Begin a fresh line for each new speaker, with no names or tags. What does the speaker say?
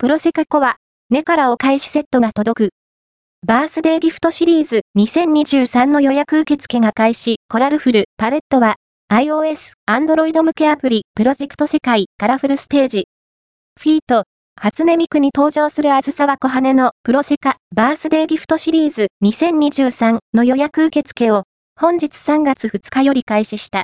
プロセカコア、ネからお返しセットが届く。バースデーギフトシリーズ2023の予約受付が開始、コラルフル、パレットは、iOS、Android 向けアプリ、プロジェクト世界、カラフルステージ。フィート、初音ミクに登場するあずさわはねのプロセカ、バースデーギフトシリーズ2023の予約受付を、本日3月2日より開始した。